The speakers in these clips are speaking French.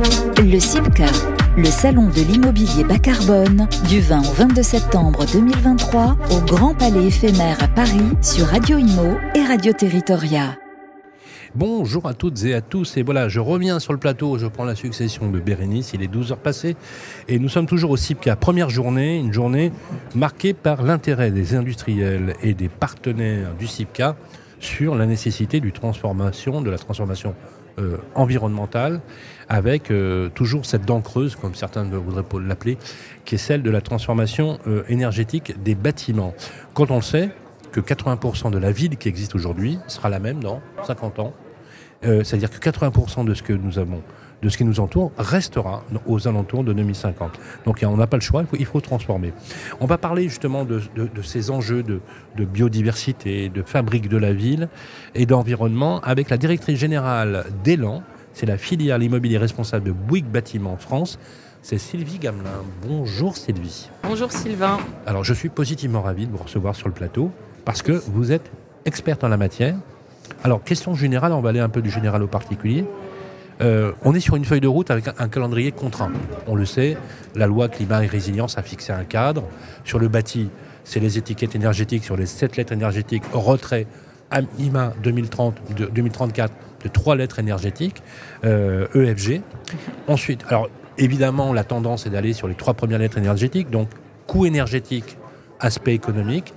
Le CIPCA, le salon de l'immobilier bas carbone, du 20 au 22 septembre 2023 au Grand Palais éphémère à Paris sur Radio Imo et Radio Territoria. Bonjour à toutes et à tous. Et voilà, je reviens sur le plateau, je prends la succession de Bérénice, il est 12 heures passées. Et nous sommes toujours au CIPCA, première journée, une journée marquée par l'intérêt des industriels et des partenaires du CIPCA sur la nécessité du transformation, de la transformation euh, environnementale, avec euh, toujours cette dent creuse, comme certains voudraient l'appeler, qui est celle de la transformation euh, énergétique des bâtiments. Quand on sait, que 80% de la ville qui existe aujourd'hui sera la même dans 50 ans. C'est-à-dire que 80% de ce que nous avons, de ce qui nous entoure, restera aux alentours de 2050. Donc on n'a pas le choix, il faut, il faut, transformer. On va parler justement de, ces enjeux de, biodiversité, de fabrique de la ville et d'environnement avec la directrice générale d'Elan, c'est la filière l'immobilier responsable de Bouygues Bâtiment France. C'est Sylvie Gamelin. Bonjour Sylvie. Bonjour Sylvain. Alors je suis positivement ravi de vous recevoir sur le plateau parce que vous êtes experte en la matière. Alors, question générale, on va aller un peu du général au particulier. Euh, on est sur une feuille de route avec un, calendrier contraint. On le sait, la loi climat et résilience a fixé un cadre. Sur le bâti, c'est les étiquettes énergétiques, sur les sept lettres énergétiques, retrait à IMA 2030, 2034 de trois lettres énergétiques, EFG. Euh, e Ensuite, alors évidemment, la tendance est d'aller sur les trois premières lettres énergétiques, donc coût énergétique, aspect économique,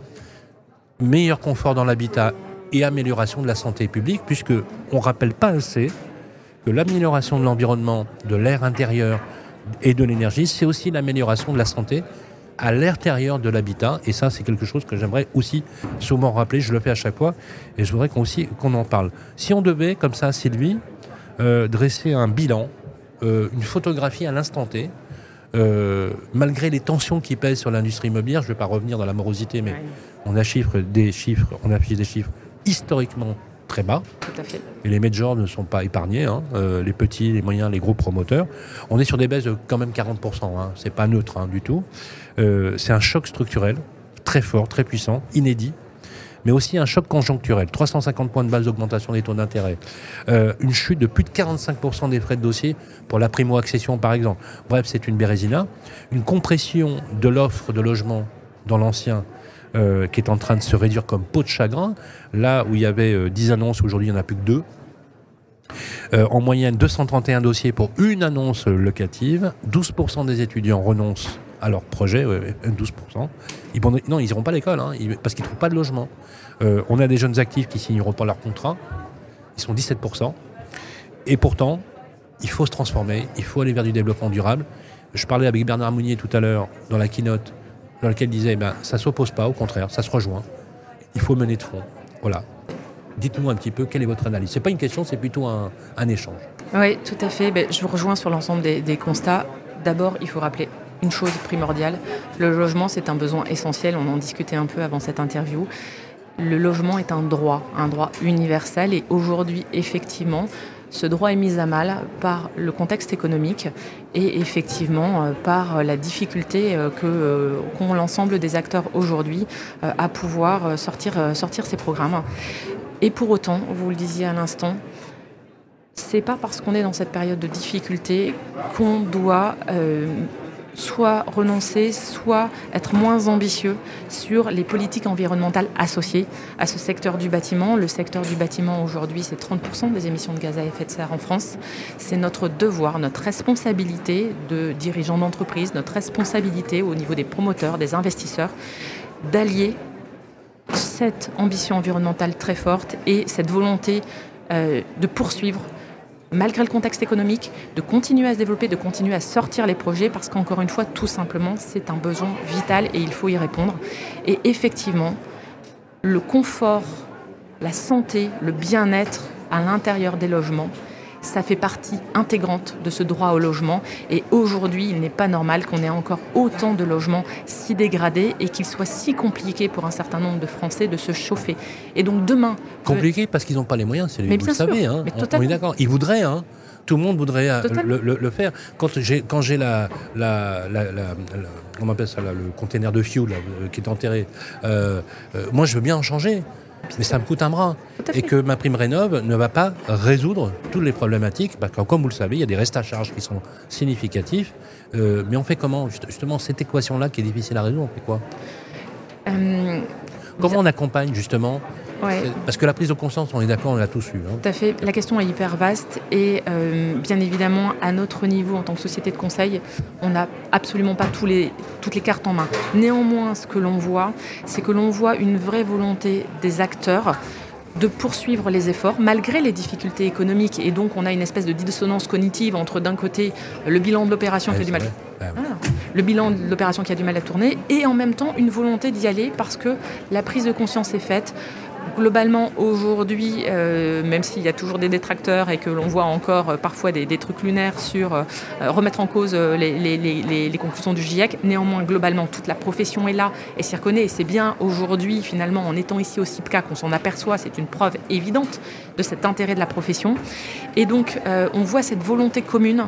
meilleur confort dans l'habitat et amélioration de la santé publique, puisque on rappelle pas assez que l'amélioration de l'environnement, de l'air intérieur et de l'énergie, c'est aussi l'amélioration de la santé à l'intérieur de l'habitat. Et ça, c'est quelque chose que j'aimerais aussi souvent rappeler. Je le fais à chaque fois et je voudrais qu'on aussi qu'on en parle. Si on devait, comme ça, Sylvie, euh, dresser un bilan, euh, une photographie à l'instant T, euh, malgré les tensions qui pèsent sur l'industrie immobilière, je ne vais pas revenir dans la morosité, mais on a des chiffres, on affiche des chiffres historiquement très bas. Tout à fait. Et les majors ne sont pas épargnés, hein. euh, les petits, les moyens, les gros promoteurs. On est sur des baisses de quand même 40%, hein. c'est pas neutre hein, du tout. Euh, c'est un choc structurel très fort, très puissant, inédit, mais aussi un choc conjoncturel. 350 points de base d'augmentation des taux d'intérêt. Euh, une chute de plus de 45% des frais de dossier pour la primo-accession, par exemple. Bref, c'est une bérésina. Une compression de l'offre de logement dans l'ancien euh, qui est en train de se réduire comme peau de chagrin. Là où il y avait 10 euh, annonces, aujourd'hui il n'y en a plus que 2. en moyenne, 231 dossiers pour une annonce locative. 12% des étudiants renoncent à leur projet, 12%. Ils, non, ils n'iront pas à l'école hein, parce qu'ils ne trouvent pas de logement. Euh, on a des jeunes actifs qui signeront pas leur contrat. Ils sont 17%. Et pourtant, il faut se transformer, il faut aller vers du développement durable. Je parlais avec Bernard Mounier tout à l'heure dans la keynote, dans laquelle il disait ben, ça ne s'oppose pas, au contraire, ça se rejoint. Il faut mener de front. Voilà. Dites-nous un petit peu quelle est votre analyse? Ce n'est pas une question, c'est plutôt un, échange. Oui, tout à fait. Ben, je vous rejoins sur l'ensemble des constats. D'abord, il faut rappeler une chose primordiale. Le logement, c'est un besoin essentiel. On en discutait un peu avant cette interview. Le logement est un droit, un droit universel. Et aujourd'hui, effectivement, ce droit est mis à mal par le contexte économique et effectivement euh, par la difficulté euh, euh, qu'ont l'ensemble des acteurs aujourd'hui à pouvoir sortir, sortir ces programmes. Et pour autant, vous le disiez à l'instant, c'est pas parce qu'on est dans cette période de difficulté qu'on doit soit renoncer, soit être moins ambitieux sur les politiques environnementales associées à ce secteur du bâtiment. Le secteur du bâtiment aujourd'hui, c'est 30% des émissions de gaz à effet de serre en France. C'est notre devoir, notre responsabilité de dirigeants d'entreprise, notre responsabilité au niveau des promoteurs, des investisseurs, d'allier cette ambition environnementale très forte et cette volonté euh, de poursuivre malgré le contexte économique, de continuer à se développer, de continuer à sortir les projets, parce qu'encore une fois, tout simplement, c'est un besoin vital et il faut y répondre. Et effectivement, le confort, la santé, le bien-être à l'intérieur des logements, ça fait partie intégrante de ce droit au logement. Et aujourd'hui, il n'est pas normal qu'on ait encore autant de logements si dégradés et qu'il soit si compliqué pour un certain nombre de Français de se chauffer. Et donc demain... Compliqué parce qu'ils n'ont pas les moyens, c'est vous le savez. Hein. on, est d'accord. Ils voudraient, hein. tout le monde voudrait euh, le, faire. Quand j'ai quand j'ai la, la, on appelle ça le container de fuel euh, qui est enterré, euh, moi je veux bien en changer. Mais ça me coûte un bras. Et que ma prime rénov ne va pas résoudre toutes les problématiques, parce que comme vous le savez, il y a des restes à charge qui sont significatifs. Euh, mais on fait comment? Juste- Justement, cette équation-là qui est difficile à résoudre, on fait quoi? Euh, Comment on accompagne justement ouais. Parce que la prise de conscience, on est d'accord, on l'a tous eu. hein. Tout à fait. La question est hyper vaste et euh, bien évidemment, à notre niveau en tant que société de conseil, on n'a absolument pas tous les, toutes les cartes en main. Néanmoins, ce que l'on voit, c'est que l'on voit une vraie volonté des acteurs de poursuivre les efforts malgré les difficultés économiques et donc on a une espèce de dissonance cognitive entre d'un côté le bilan de l'opération qui a du mal ah, le bilan de l'opération qui a du mal à tourner et en même temps une volonté d'y aller parce que la prise de conscience est faite. Globalement, aujourd'hui, euh, même s'il y a toujours des détracteurs et que l'on voit encore euh, parfois des, trucs lunaires sur euh, remettre en cause les, les- conclusions du GIEC, néanmoins, globalement, toute la profession est là et s'y reconnaît. Et c'est bien aujourd'hui, finalement, en étant ici au CIPCA, qu'on s'en aperçoit. C'est une preuve évidente de cet intérêt de la profession. Et donc, on voit cette volonté commune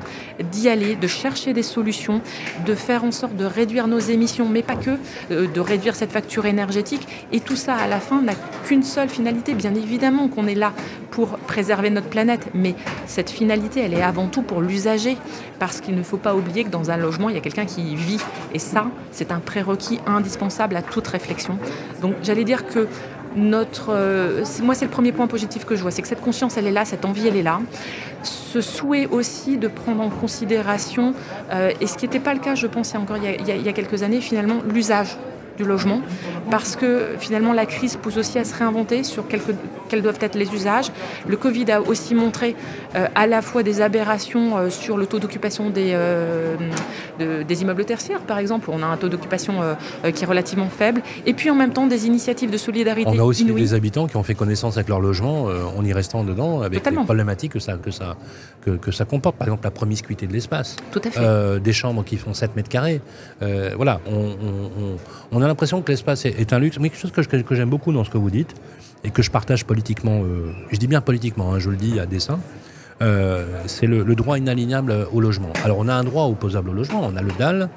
d'y aller, de chercher des solutions, de faire en sorte de réduire nos émissions, mais pas que, de réduire cette facture énergétique. Et tout ça, à la fin, n'a qu'une seule finalité. Bien évidemment qu'on est là pour préserver notre planète, mais cette finalité, elle est avant tout pour l'usager, parce qu'il ne faut pas oublier que dans un logement, il y a quelqu'un qui vit. Et ça, c'est un prérequis indispensable à toute réflexion. Donc, j'allais dire que notre, euh, moi, c'est le premier point positif que je vois, c'est que cette conscience, elle est là, cette envie, elle est là. Ce souhait aussi de prendre en considération, euh, et ce qui n'était pas le cas, je pense, encore il y a quelques années, finalement, l'usage du logement, parce que finalement la crise pousse aussi à se réinventer sur quels, que- quels doivent être les usages. Le Covid a aussi montré euh, à la fois des aberrations euh, sur le taux d'occupation des, euh, de- des immeubles tertiaires, par exemple, où on a un taux d'occupation qui est relativement faible, et puis en même temps des initiatives de solidarité On a aussi des habitants qui ont fait connaissance avec leur logement en y restant dedans, avec Totalement. les problématiques que ça, que, ça, que, que ça comporte. Par exemple, la promiscuité de l'espace. Tout à fait. Des chambres qui font 7 mètres carrés. Voilà, on, on- on- on a l'impression que l'espace est, un luxe, mais quelque chose que, j'aime beaucoup dans ce que vous dites et que je partage politiquement, euh, je dis bien politiquement, hein, je le dis à dessein, euh, c'est le, droit inalignable au logement. Alors on a un droit opposable au logement, on a le DAL,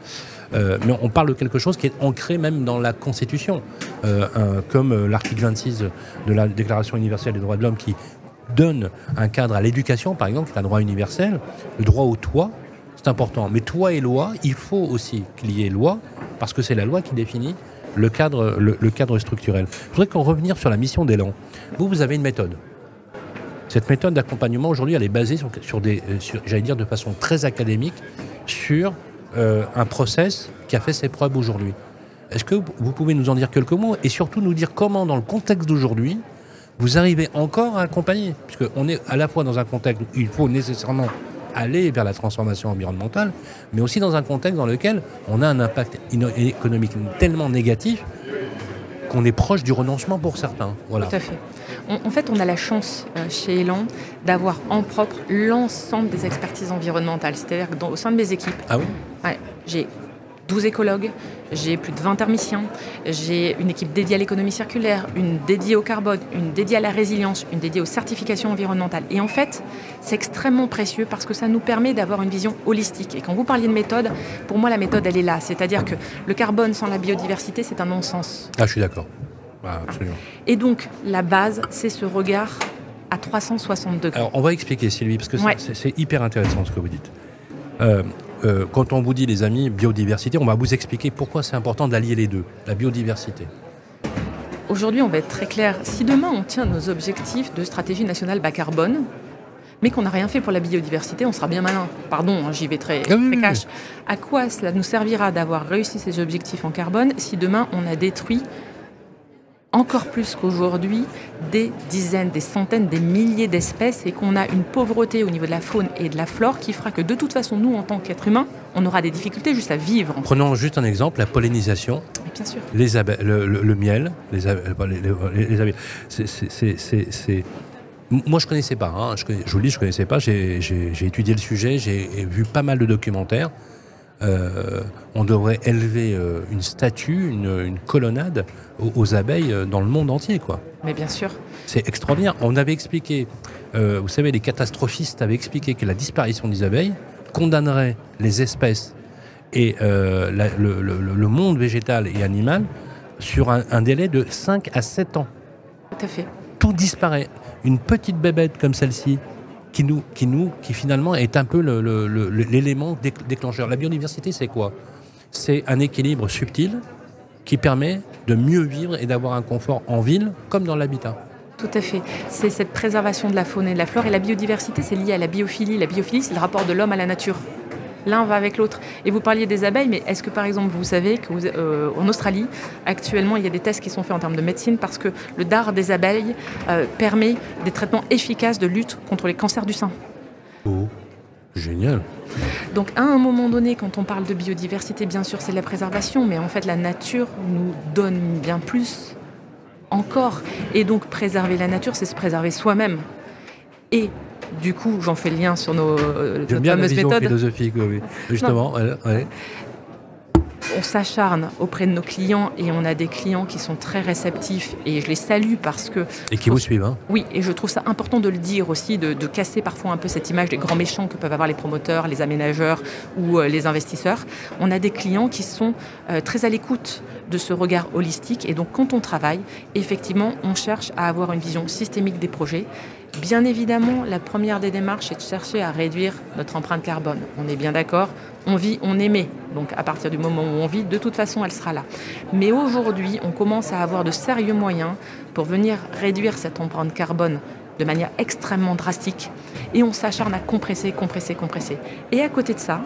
euh, mais on parle de quelque chose qui est ancré même dans la Constitution, euh, comme euh, l'article 26 de la Déclaration universelle des droits de l'homme qui donne un cadre à l'éducation, par exemple, qui est un droit universel, le droit au toit, c'est important. Mais toit et loi, il faut aussi qu'il y ait loi, parce que c'est la loi qui définit le cadre, le, cadre structurel. Je voudrais qu'on revenir sur la mission d'élan. Vous, vous avez une méthode. Cette méthode d'accompagnement, aujourd'hui, elle est basée sur, sur euh, j'allais dire de façon très académique, sur euh, un process qui a fait ses preuves aujourd'hui. Est-ce que vous pouvez nous en dire quelques mots et surtout nous dire comment, dans le contexte d'aujourd'hui, vous arrivez encore à accompagner? Puisqu'on est à la fois dans un contexte où il faut nécessairement aller vers la transformation environnementale, mais aussi dans un contexte dans lequel on a un impact économique tellement négatif qu'on est proche du renoncement pour certains. Voilà. Tout à fait. On- en fait, on a la chance euh, chez Elan d'avoir en propre l'ensemble des expertises environnementales. C'est-à-dire que dans- au sein de mes équipes, Ah oui? ouais, j'ai 12 écologues, j'ai plus de 20 thermiciens, j'ai une équipe dédiée à l'économie circulaire, une dédiée au carbone, une dédiée à la résilience, une dédiée aux certifications environnementales. Et en fait, c'est extrêmement précieux parce que ça nous permet d'avoir une vision holistique. Et quand vous parliez de méthode, pour moi, la méthode, elle est là. C'est-à-dire que le carbone sans la biodiversité, c'est un non-sens. Ah, je suis d'accord. Ah, absolument. Et donc, la base, c'est ce regard à 360 degrés. Alors, on va expliquer, Sylvie, parce que c'est- Ouais. c'est c'est hyper intéressant ce que vous dites. Euh, euh, quand on vous dit, les amis, biodiversité, on va vous expliquer pourquoi c'est important d'allier les deux, la biodiversité. Aujourd'hui, on va être très clair. Si demain, on tient nos objectifs de stratégie nationale bas carbone, mais qu'on n'a rien fait pour la biodiversité, on sera bien malin. Pardon, hein, j'y vais très, Ah très cash. À quoi cela nous servira d'avoir réussi ces objectifs en carbone si demain, on a détruit encore plus qu'aujourd'hui des dizaines, des centaines, des milliers d'espèces et qu'on a une pauvreté au niveau de la faune et de la flore qui fera que de toute façon, nous, en tant qu'êtres humains, on aura des difficultés juste à vivre. Prenons juste un exemple, la pollinisation, Et bien sûr. les abeilles, le, le- le miel, les, abe- les, les- les abeilles. C'est- Moi, je connaissais pas. hein. Je, connais- je vous le dis, je connaissais pas. J'ai étudié le sujet, j'ai vu pas mal de documentaires. Euh, on devrait élever euh, une statue, une, une colonnade aux, aux abeilles euh, dans le monde entier, quoi. Mais bien sûr. C'est extraordinaire. On avait expliqué, vous savez, les catastrophistes avaient expliqué que la disparition des abeilles condamnerait les espèces et la- le, le- le monde végétal et animal sur un, un délai de 5 à 7 ans. Tout à fait. Tout disparaît. Une petite bébête comme celle-ci, qui finalement est un peu l'élément déclencheur. La biodiversité, c'est quoi? C'est un équilibre subtil qui permet de mieux vivre et d'avoir un confort en ville comme dans l'habitat. Tout à fait. C'est cette préservation de la faune et de la flore. Et la biodiversité, c'est lié à la biophilie. La biophilie, c'est le rapport de l'homme à la nature. L'un va avec l'autre. Et vous parliez des abeilles, mais est-ce que par exemple vous savez qu'en euh, Australie, actuellement, il y a des tests qui sont faits en termes de médecine parce que le dard des abeilles euh, permet des traitements efficaces de lutte contre les cancers du sein. Oh, génial. Donc à un moment donné, quand on parle de biodiversité, bien sûr, c'est la préservation, mais en fait, la nature nous donne bien plus encore. Et donc préserver la nature, c'est se préserver soi-même. Et du coup, j'en fais le lien sur nos, euh, bien la philosophique, oui. Justement, ouais, on s'acharne auprès de nos clients et on a des clients qui sont très réceptifs et je les salue parce que... Et qui vous suivent. Hein. Oui, et je trouve ça important de le dire aussi, de, casser parfois un peu cette image des grands méchants que peuvent avoir les promoteurs, les aménageurs ou euh, les investisseurs. On a des clients qui sont euh, très à l'écoute de ce regard holistique et donc quand on travaille, effectivement, on cherche à avoir une vision systémique des projets Bien évidemment, la première des démarches est de chercher à réduire notre empreinte carbone. On est bien d'accord, on vit, on émet. Donc à partir du moment où on vit, de toute façon, elle sera là. Mais aujourd'hui, on commence à avoir de sérieux moyens pour venir réduire cette empreinte carbone de manière extrêmement drastique. Et on s'acharne à compresser, compresser, compresser. Et à côté de ça,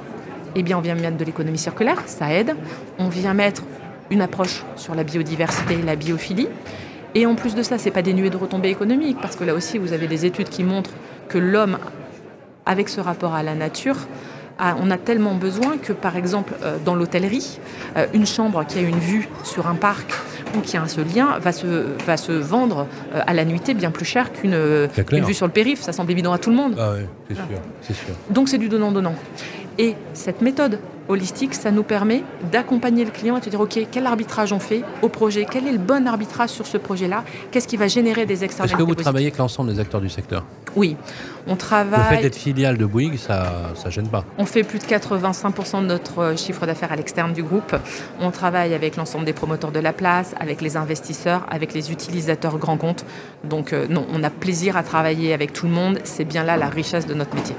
eh bien, on vient mettre de l'économie circulaire, ça aide. On vient mettre une approche sur la biodiversité et la biophilie. Et en plus de ça, c'est pas dénué de retombées économiques, parce que là aussi, vous avez des études qui montrent que l'homme, avec ce rapport à la nature, on a tellement besoin que, par exemple, euh, dans l'hôtellerie, euh, une chambre qui a une vue sur un parc ou qui a ce lien va se, va se vendre euh, à la nuitée bien plus cher qu'une vue sur le périph'. Ça semble évident à tout le monde. Ah oui, c'est sûr, c'est sûr. Donc c'est du donnant-donnant. Et cette méthode holistique, ça nous permet d'accompagner le client et de dire, OK, quel arbitrage on fait au projet? Quel est le bon arbitrage sur ce projet-là? Qu'est-ce qui va générer des externalités Est-ce que vous travaillez avec l'ensemble des acteurs du secteur? Oui, on travaille... Le fait d'être filiale de Bouygues, ça ne gêne pas. On fait plus de 85% de notre euh, chiffre d'affaires à l'externe du groupe. On travaille avec l'ensemble des promoteurs de la place, avec les investisseurs, avec les utilisateurs grands comptes. Donc euh, non, on a plaisir à travailler avec tout le monde. C'est bien là la richesse de notre métier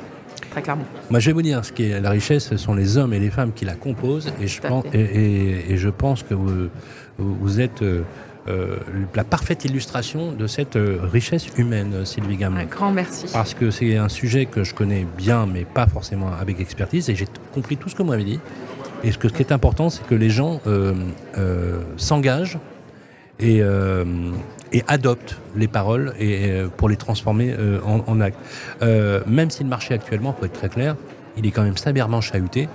très clairement. Moi, je vais vous dire, ce qui est la richesse, ce sont les hommes et les femmes qui la composent, et je, pense, et, je pense que vous, vous êtes euh, euh, la parfaite illustration de cette euh, richesse humaine, Sylvie Gamin. Un grand merci. Parce que c'est un sujet que je connais bien, mais pas forcément avec expertise, et j'ai compris tout ce que vous m'avez dit. Et ce, que, ce qui est important, c'est que les gens s'engagent et, et adopte les paroles et, euh, pour les transformer euh, en, actes. Euh, même si le marché actuellement, pour être très clair, il est quand même sévèrement chahuté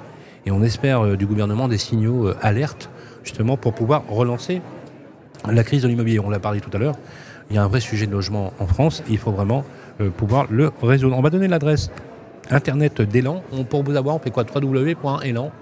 et on espère du gouvernement des signaux alertes justement pour pouvoir relancer la crise de l'immobilier. On l'a parlé tout à l'heure, il y a un vrai sujet de logement en France et il faut vraiment pouvoir le résoudre. On va donner l'adresse internet d'Elan. Pour vous avoir, on fait quoi? www.elan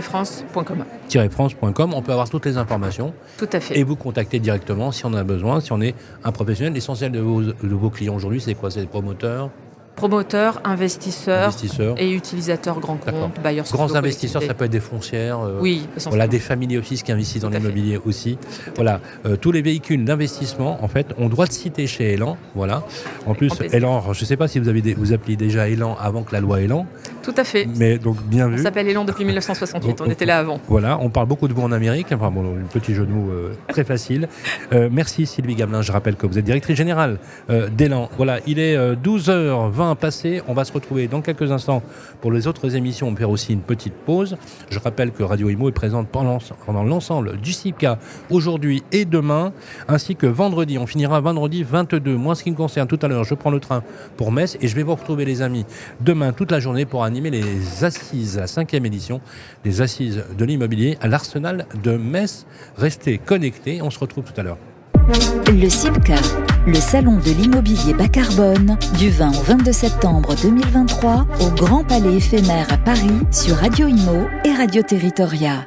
france.com. France.com, on peut avoir toutes les informations. Tout à fait. Et vous contacter directement si on a besoin, si on est un professionnel. L'essentiel de vos, de vos clients aujourd'hui, c'est quoi? C'est des promoteurs? Promoteurs, investisseurs, et utilisateurs grands comptes, bailleurs Grands investisseurs, ça peut être des foncières. Euh, oui, voilà, des familles office qui investissent dans l'immobilier aussi. Voilà, euh, tous les véhicules d'investissement, en fait, on doit citer chez Elan. Voilà. En plus, Elan, je ne sais pas si vous avez vous appelez déjà Elan avant que la loi Elan. Tout à fait. Mais donc bien vu. On s'appelle Elan depuis 1968. on, était là avant. Voilà, on parle beaucoup de vous en Amérique. Enfin bon, un petit jeu de mots euh, très facile. merci Sylvie Gamelin. Je rappelle que vous êtes directrice générale d'Elan. Voilà, il est 12h20 passé. On va se retrouver dans quelques instants pour les autres émissions. On va faire aussi une petite pause. Je rappelle que Radio Imo est présente pendant, l'ensemble du CICA aujourd'hui et demain, ainsi que vendredi. On finira vendredi 22. Moi, ce qui me concerne, tout à l'heure, je prends le train pour Metz et je vais vous retrouver, les amis, demain toute la journée pour animer les assises, la cinquième édition des assises de l'immobilier à l'Arsenal de Metz. Restez connectés. On se retrouve tout à l'heure. Le CIPCA, le salon de l'immobilier bas carbone, du 20 au 22 septembre 2023 au Grand Palais éphémère à Paris sur Radio Imo et Radio Territoria.